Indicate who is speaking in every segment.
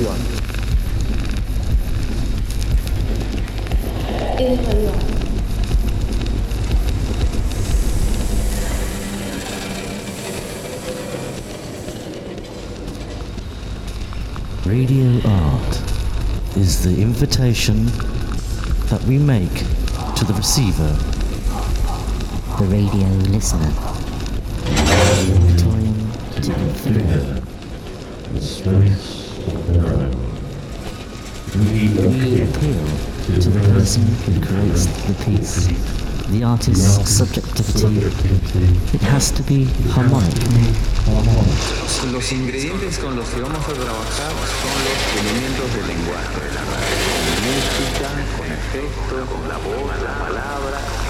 Speaker 1: su
Speaker 2: radio.
Speaker 3: Radio art is the invitation that we make to the receiver,
Speaker 4: the radio listener.
Speaker 3: time to influence.
Speaker 5: the space of their own. We appeal
Speaker 3: to the person who creates the piece, the artist's subjectivity. It has to be harmonic.
Speaker 1: Los ingredientes con los que vamos a trabajar son los elementos del lenguaje música, con efectos, con la voz, la palabra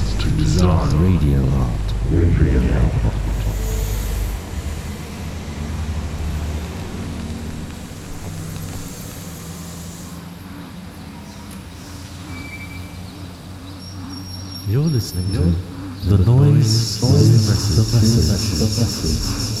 Speaker 5: to design
Speaker 3: Radio.
Speaker 5: Radio.
Speaker 3: You're listening to The Noise, the
Speaker 6: noise, the noise, the noise, the noise.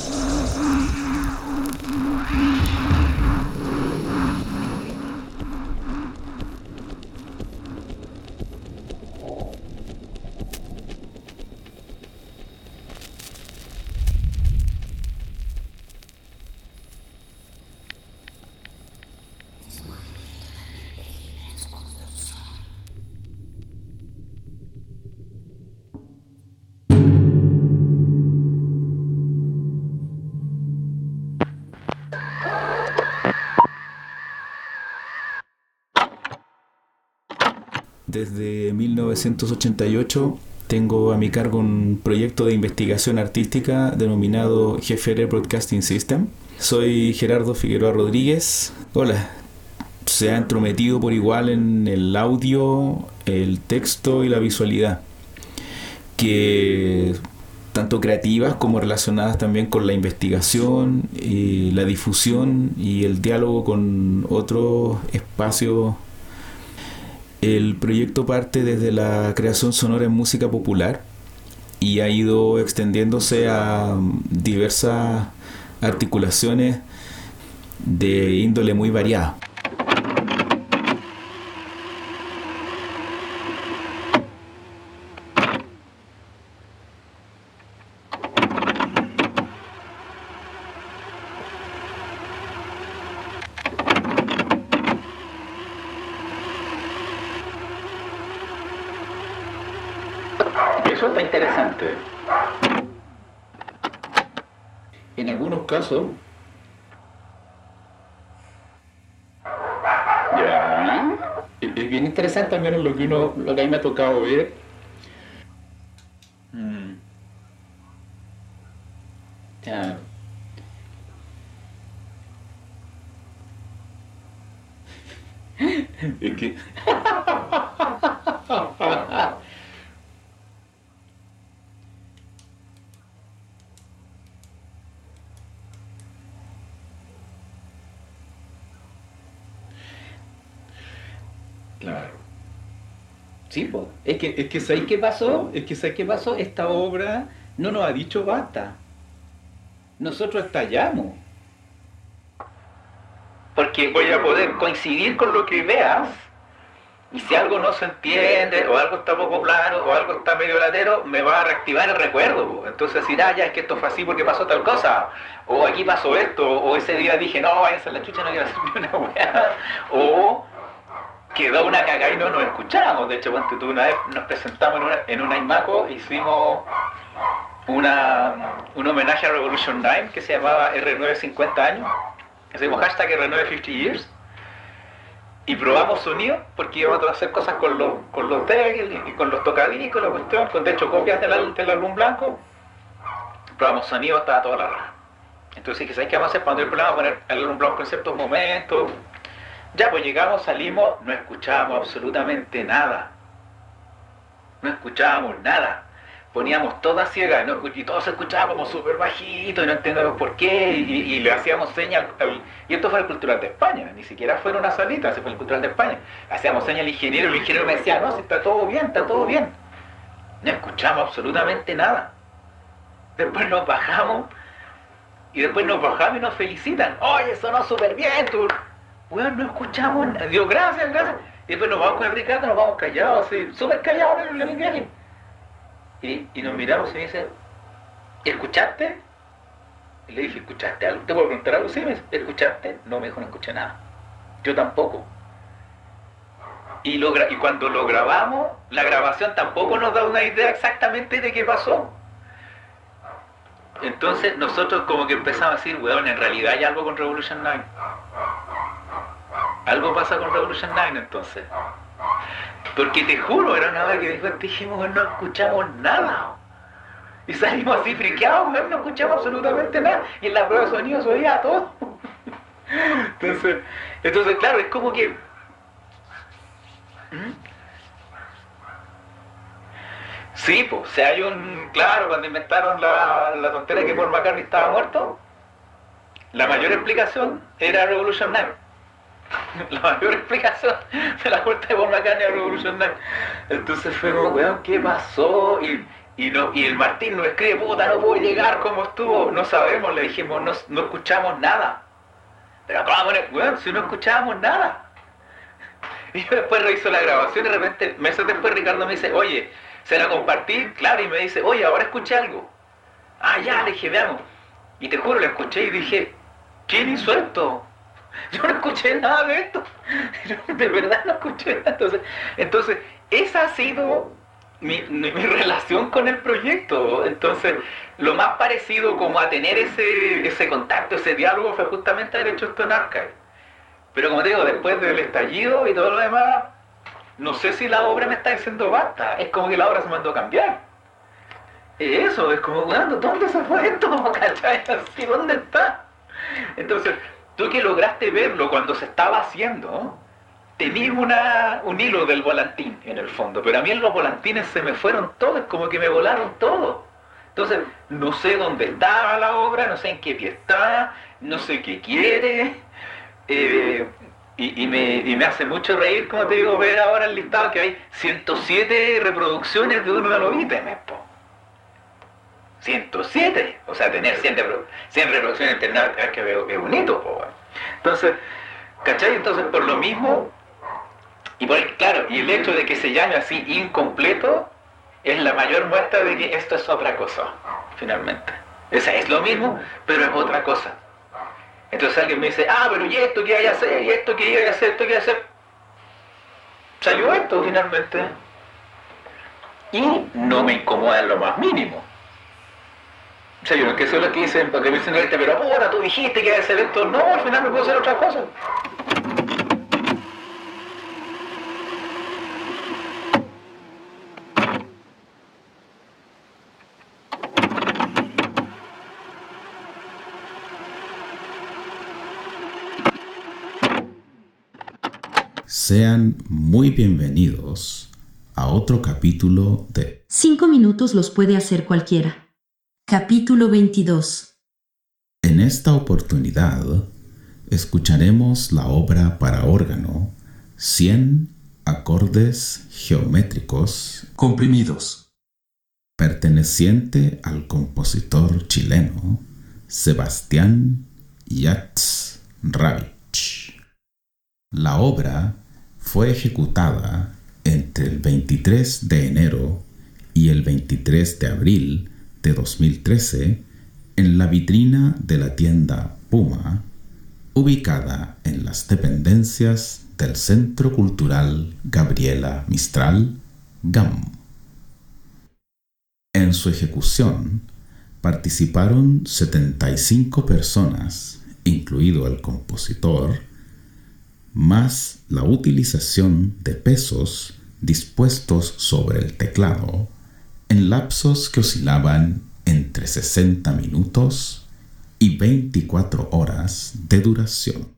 Speaker 7: Desde 1988 tengo a mi cargo un proyecto de investigación artística denominado GFR Broadcasting System. Soy Gerardo Figueroa Rodríguez. Hola. Se ha entrometido por igual en el audio, el texto y la visualidad. Que tanto creativas como relacionadas también con la investigación, la difusión y el diálogo con otros espacios el proyecto parte desde la creación sonora en música popular y ha ido extendiéndose a diversas articulaciones de índole muy variada.
Speaker 8: Eso está interesante. En casos. Ya. Es bien interesante al menos lo que uno, lo que a mí me ha tocado ver. Mm. Ya. Es que. Claro. Sí, pues. Es que, es que ¿sabes qué pasó? Es que ¿sabes qué pasó? Esta obra no nos ha dicho basta. Nosotros estallamos. Porque voy a poder coincidir con lo que veas. Y si algo no se entiende, o algo está poco claro, o algo está medio latero, me va a reactivar el recuerdo. po. Entonces decir, ah, ya es que esto fue así porque pasó tal cosa. O aquí pasó esto. O ese día dije, no, váyanse a la chucha, no quiero hacer ni una weá. O quedó una cagada y no nos escuchábamos. De hecho, ponte tú, una vez nos presentamos en una, en una IMACO, hicimos una, un homenaje a Revolution 9 que se llamaba R9 50 años. Hicimos hashtag R9 50 years. Y probamos sonido porque íbamos a hacer cosas con los, con los decks y con los tocadiscos, la cuestión, con de hecho copias del, del álbum blanco. Probamos sonido, estaba toda la raja. Entonces ¿sabes qué vamos a hacer? Cuando hay problema, poner el álbum blanco en ciertos momentos. Ya, pues llegamos, salimos, no escuchábamos absolutamente nada. No escuchábamos nada. Poníamos toda ciega ¿no? y todos escuchábamos súper bajito y no entendíamos por qué y, le hacíamos señal. al- y esto fue el Cultural de España, ni siquiera fue en una salita, ese fue el Cultural de España. Hacíamos señal al ingeniero y el ingeniero me decía, no, si está todo bien, está todo bien. No escuchamos absolutamente nada. Después nos bajamos y después nos bajamos y nos felicitan. Oye, sonó súper bien, tú. Bueno, no escuchamos nada. Digo, gracias, gracias. Y después nos vamos con el Ricardo, nos vamos callados, así, súper callados el viaje. Y, y nos miramos y me dice, ¿escuchaste? Y le dije, ¿escuchaste algo? ¿Te puedo preguntar algo? Sí, me dice, ¿escuchaste? No, me dijo, no escuché nada. Yo tampoco. Y, lo y cuando lo grabamos, la grabación tampoco nos da una idea exactamente de qué pasó. Entonces nosotros como que empezamos a decir, weón, en realidad hay algo con Revolution 9. Algo pasa con Revolution 9 entonces. Porque te juro, era una vez que después dijimos, weón, no escuchamos nada. Y salimos así friqueados, no escuchamos absolutamente nada. Y en la prueba de sonido se oía todo. Entonces, entonces claro, es como que... ¿Mm? Sí, pues, o sea, hay un... Claro, cuando inventaron la, la tontera que Paul McCartney estaba muerto, la mayor explicación era Revolution 9. La mayor explicación de la muerte de Paul McCartney era Revolution 9. Entonces fue como, weón, ¿qué pasó? Y, y, no, y el Martín nos escribe, puta, no puedo llegar, ¿cómo estuvo? No sabemos, le dijimos, no, no escuchamos nada. Pero no- Weón, si no escuchábamos nada. Y yo después reviso la grabación y de repente, meses después Ricardo me dice, oye, se la compartí, claro, y me dice, oye, ahora escuché algo. Ah, ya, le dije, veamos. Y te juro, la escuché y dije, ¿quién hizo esto? Yo no escuché nada de esto. De verdad no escuché nada. Entonces, entonces esa ha sido mi, mi- relación con el proyecto. Entonces, lo más parecido como a tener ese, ese contacto, ese diálogo, fue justamente haber hecho esto en Archive. Pero como te digo, después del estallido y todo lo demás, no sé si la obra me está diciendo basta. Es como que la obra se mandó a cambiar. Es Eso, es como, "Weón, ¿dónde se fue esto? ¿Cachai? ¿dónde está? Entonces, tú que lograste verlo cuando se estaba haciendo, tenías una, un hilo del volantín en el fondo, pero a mí los volantines se me fueron todos, como que me volaron todos. Entonces, no sé dónde estaba la obra, no sé en qué pie está, no sé qué quiere. eh, y, y me, y me hace mucho reír, como te digo, ver ahora el listado que hay 107 reproducciones de uno de los ítems. po. 107, o sea, tener 100, repro- 100 reproducciones en internet es que es bonito. po. Entonces, ¿cachai? Entonces, por lo mismo, y por el- claro, y el hecho de que se llame así incompleto es la mayor muestra de que esto es otra cosa, finalmente. O sea, es lo mismo, pero es otra cosa. Entonces alguien me dice, ah, pero ¿y esto qué hay que hacer? ¿Y esto qué hay que hacer? ¿Esto qué hay que hacer? Salió esto finalmente. Y no me incomoda en lo más mínimo. O sea, yo no es que dicen, porque me dicen ahorita, pero ahora tú dijiste que iba a hacer esto. No, al final me puedo hacer otra cosa.
Speaker 9: Sean muy bienvenidos a otro capítulo de
Speaker 10: Cinco minutos los puede hacer cualquiera. Capítulo 22.
Speaker 9: En esta oportunidad escucharemos la obra para órgano 100 acordes geométricos
Speaker 11: comprimidos,
Speaker 9: perteneciente al compositor chileno Sebastián Yats Ravich. La obra fue ejecutada entre el 23 de enero y el 23 de abril de 2013 en la vitrina de la tienda Puma, ubicada en las dependencias del Centro Cultural Gabriela Mistral, GAM. En su ejecución participaron 75 personas, incluido el compositor, más la utilización de pesos dispuestos sobre el teclado en lapsos que oscilaban entre 60 minutos y 24 horas de duración.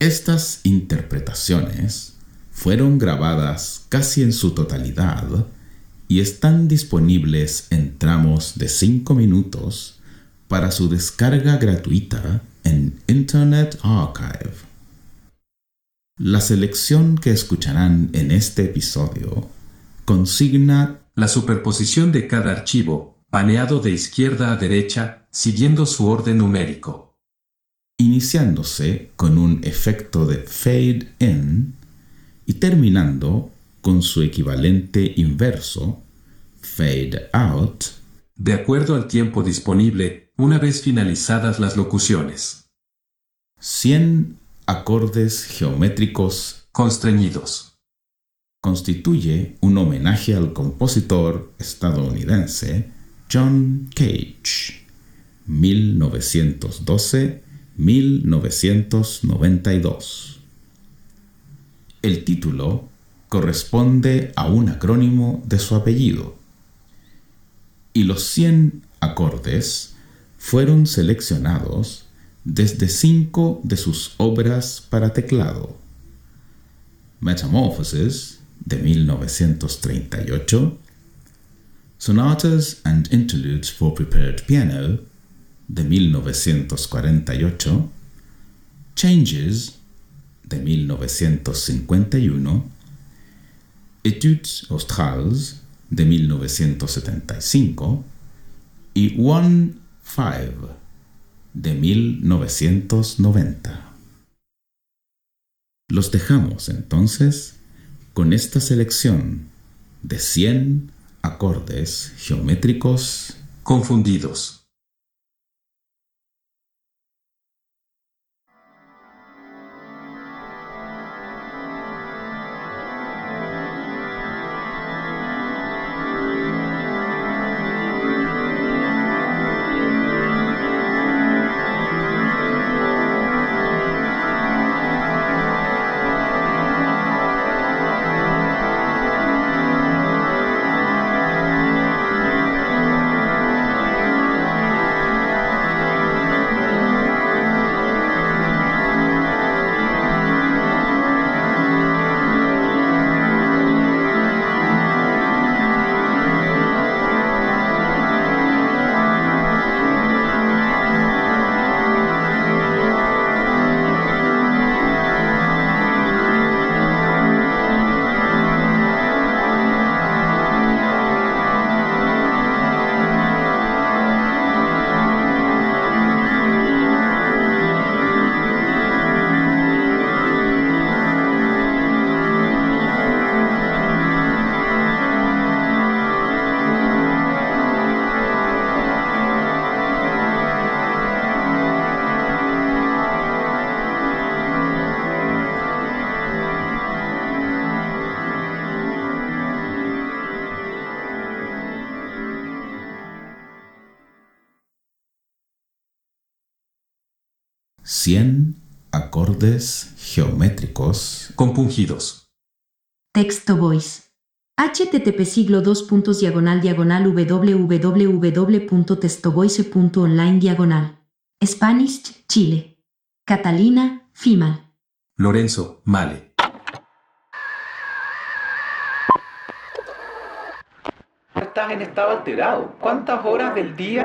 Speaker 9: Estas interpretaciones fueron grabadas casi en su totalidad y están disponibles en tramos de 5 minutos para su descarga gratuita en Internet Archive. La selección que escucharán en este episodio consigna
Speaker 11: la superposición de cada archivo, paneado de izquierda a derecha, siguiendo su orden numérico.
Speaker 9: Iniciándose con un efecto de fade in y terminando con su equivalente inverso, fade out,
Speaker 11: de acuerdo al tiempo disponible una vez finalizadas las locuciones.
Speaker 9: 100 acordes geométricos
Speaker 11: constreñidos.
Speaker 9: Constituye un homenaje al compositor estadounidense John Cage, 1912-1992. El título corresponde a un acrónimo de su apellido, y los 100 acordes fueron seleccionados desde cinco de sus obras para teclado. Metamorphosis, de 1938, Sonatas and Interludes for Prepared Piano, de 1948, Changes, de 1951, Etudes Australes, de 1975, y One Five, de 1990. Los dejamos entonces con esta selección de 100 acordes geométricos
Speaker 11: confundidos.
Speaker 9: geométricos
Speaker 11: compungidos.
Speaker 10: Texto Voice. http siglo 2 puntos diagonal diagonal www.testovoice.online diagonal. Spanish, Chile. Catalina, Fimal.
Speaker 11: Lorenzo, Male.
Speaker 8: estás en estado alterado. ¿Cuántas horas del día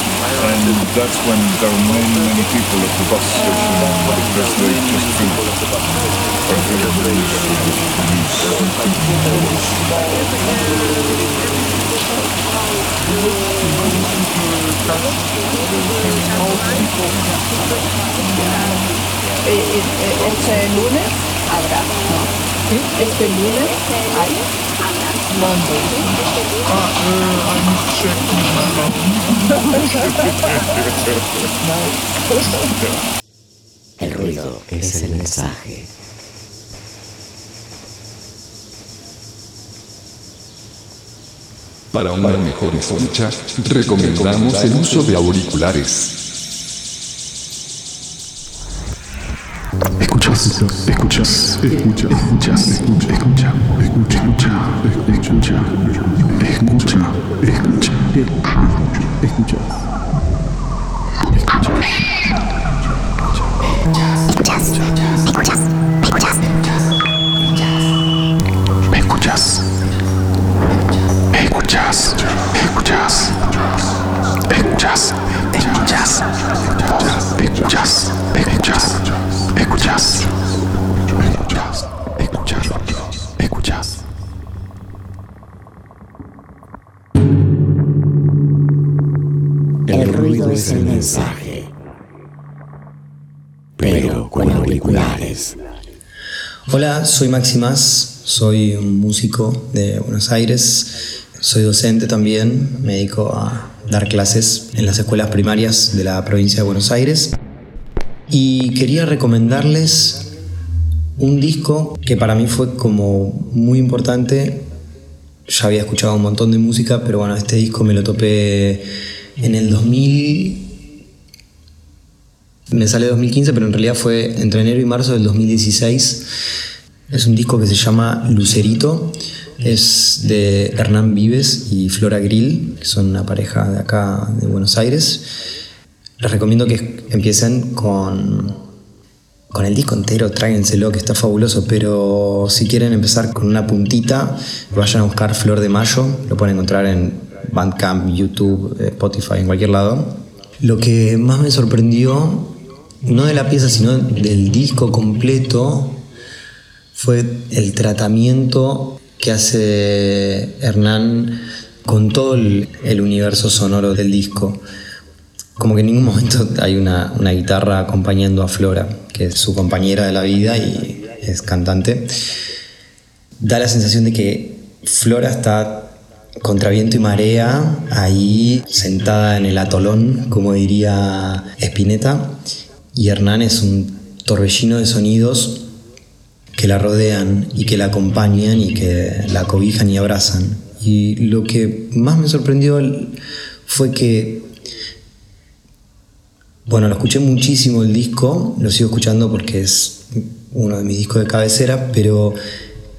Speaker 12: And that's when there were many, many people at the bus station because they just couldn't
Speaker 13: Este lunes habrá. Este lunes hay.
Speaker 4: El ruido es el mensaje.
Speaker 6: Para una mejor escucha, recomendamos el uso de auriculares.
Speaker 14: Escuchas escuchas, escuchas, escuchas, escucha, escucha, escucha, escucha, escucha, escucha, escucha, escuchas, escuchas, escuchas, escuchas, escuchas, escuchas, escuchas, escuchas, escuchas, escuchas,
Speaker 4: es el mensaje. Pero con auriculares.
Speaker 15: Hola, soy Maximas, soy un músico de Buenos Aires, soy docente también, me dedico a dar clases en las escuelas primarias de la provincia de Buenos Aires y quería recomendarles un disco que para mí fue como muy importante. Ya había escuchado un montón de música, pero bueno, este disco me lo topé en el 2000. Me sale 2015, pero en realidad fue entre enero y marzo del 2016. Es un disco que se llama Lucerito. Es de Hernán Vives y Flora Grill, que son una pareja de acá de Buenos Aires. Les recomiendo que empiecen con, con el disco entero, tráiguenselo, que está fabuloso, pero si quieren empezar con una puntita, vayan a buscar Flor de Mayo, lo pueden encontrar en Bandcamp, YouTube, eh, Spotify, en cualquier lado. Lo que más me sorprendió, no de la pieza, sino del disco completo, fue el tratamiento que hace Hernán con todo el, universo sonoro del disco como que en ningún momento hay una, guitarra acompañando a Flora, que es su compañera de la vida y es cantante. Da la sensación de que Flora está contra viento y marea, ahí sentada en el atolón, como diría Spinetta, y Hernán es un torbellino de sonidos que la rodean y que la acompañan y que la cobijan y abrazan. Y lo que más me sorprendió fue que bueno, lo escuché muchísimo el disco, lo sigo escuchando porque es uno de mis discos de cabecera, pero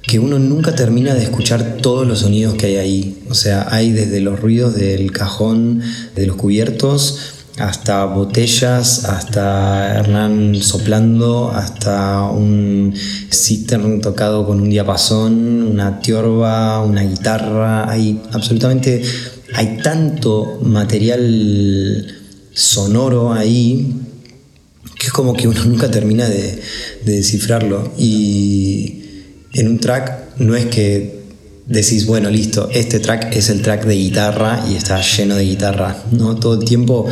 Speaker 15: que uno nunca termina de escuchar todos los sonidos que hay ahí. O sea, hay desde los ruidos del cajón, de los cubiertos, hasta botellas, hasta Hernán soplando, hasta un citern tocado con un diapasón, una tiorba, una guitarra. Hay absolutamente, hay tanto material sonoro ahí que es como que uno nunca termina de, de, descifrarlo y en un track no es que decís bueno listo este track es el track de guitarra y está lleno de guitarra no todo el tiempo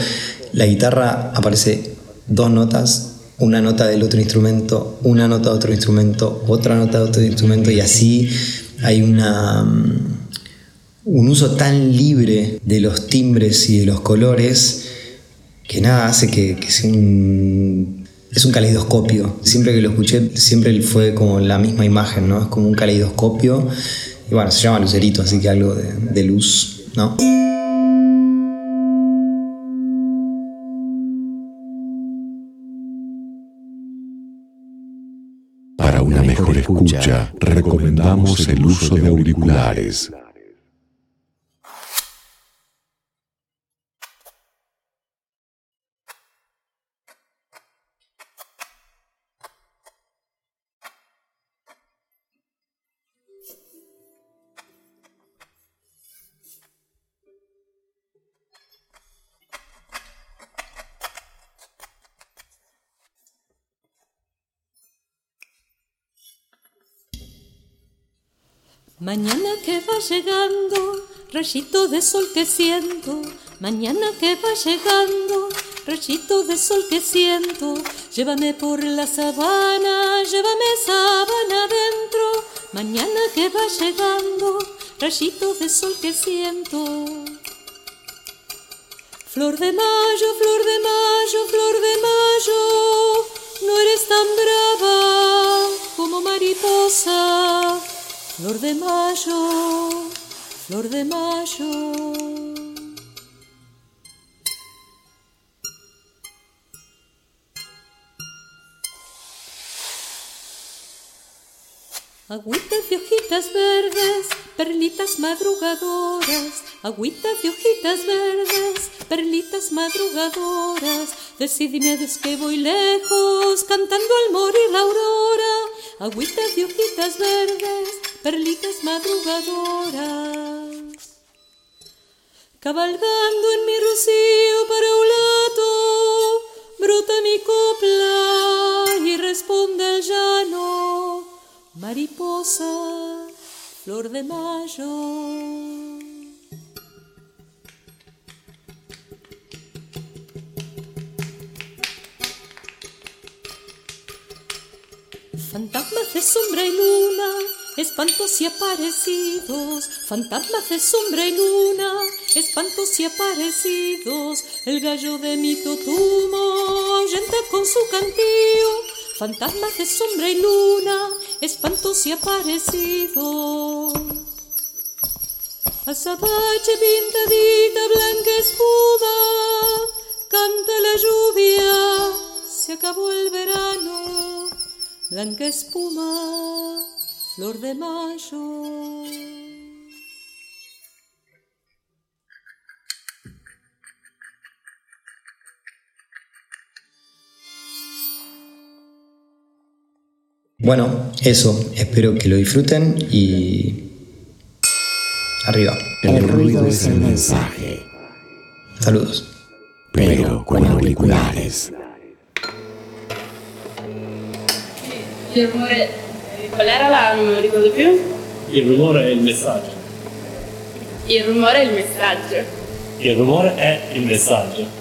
Speaker 15: la guitarra aparece dos notas una nota del otro instrumento una nota de otro instrumento otra nota de otro instrumento y así hay una un uso tan libre de los timbres y de los colores que nada hace que, que sea un, es un caleidoscopio. Siempre que lo escuché, siempre fue como la misma imagen, ¿no? Es como un caleidoscopio. Y bueno, se llama Lucerito, así que algo de, de luz, ¿no?
Speaker 16: Para una mejor escucha, recomendamos el uso de auriculares.
Speaker 17: Mañana que va llegando, rayito de sol que siento. Mañana que va llegando, rayito de sol que siento. Llévame por la sabana, llévame sabana adentro. Mañana que va llegando, rayito de sol que siento. Flor de mayo, flor de mayo, flor de mayo, no eres tan brava como mariposa. Flor de mayo, flor de mayo. Agüitas de hojitas verdes, perlitas madrugadoras, agüitas de hojitas verdes, perlitas madrugadoras, decidime que voy lejos, cantando al morir la aurora, agüitas de hojitas verdes, perlitas madrugadoras. Cabalgando en mi rocío para un lato, brota mi copla y responde el llano mariposa, flor de mayo. Fantasmas de sombra y luna, espantos y aparecidos, fantasmas de sombra y luna, espantos y aparecidos, el gallo de mi totumo ahuyenta con su cantío, fantasmas de sombra y luna, espantos y aparecidos. Azabache pintadita, blanca espuma, canta la lluvia, se acabó el verano, blanca espuma, flor de mayo.
Speaker 15: Bueno, eso, espero que lo disfruten y arriba.
Speaker 4: El ruido es el mensaje,
Speaker 15: Saludos.
Speaker 4: pero con auriculares.
Speaker 18: Qual era la. non me lo ricordo più?
Speaker 5: Il rumore è il messaggio.
Speaker 18: Il rumore è il messaggio.
Speaker 5: Il rumore è il messaggio.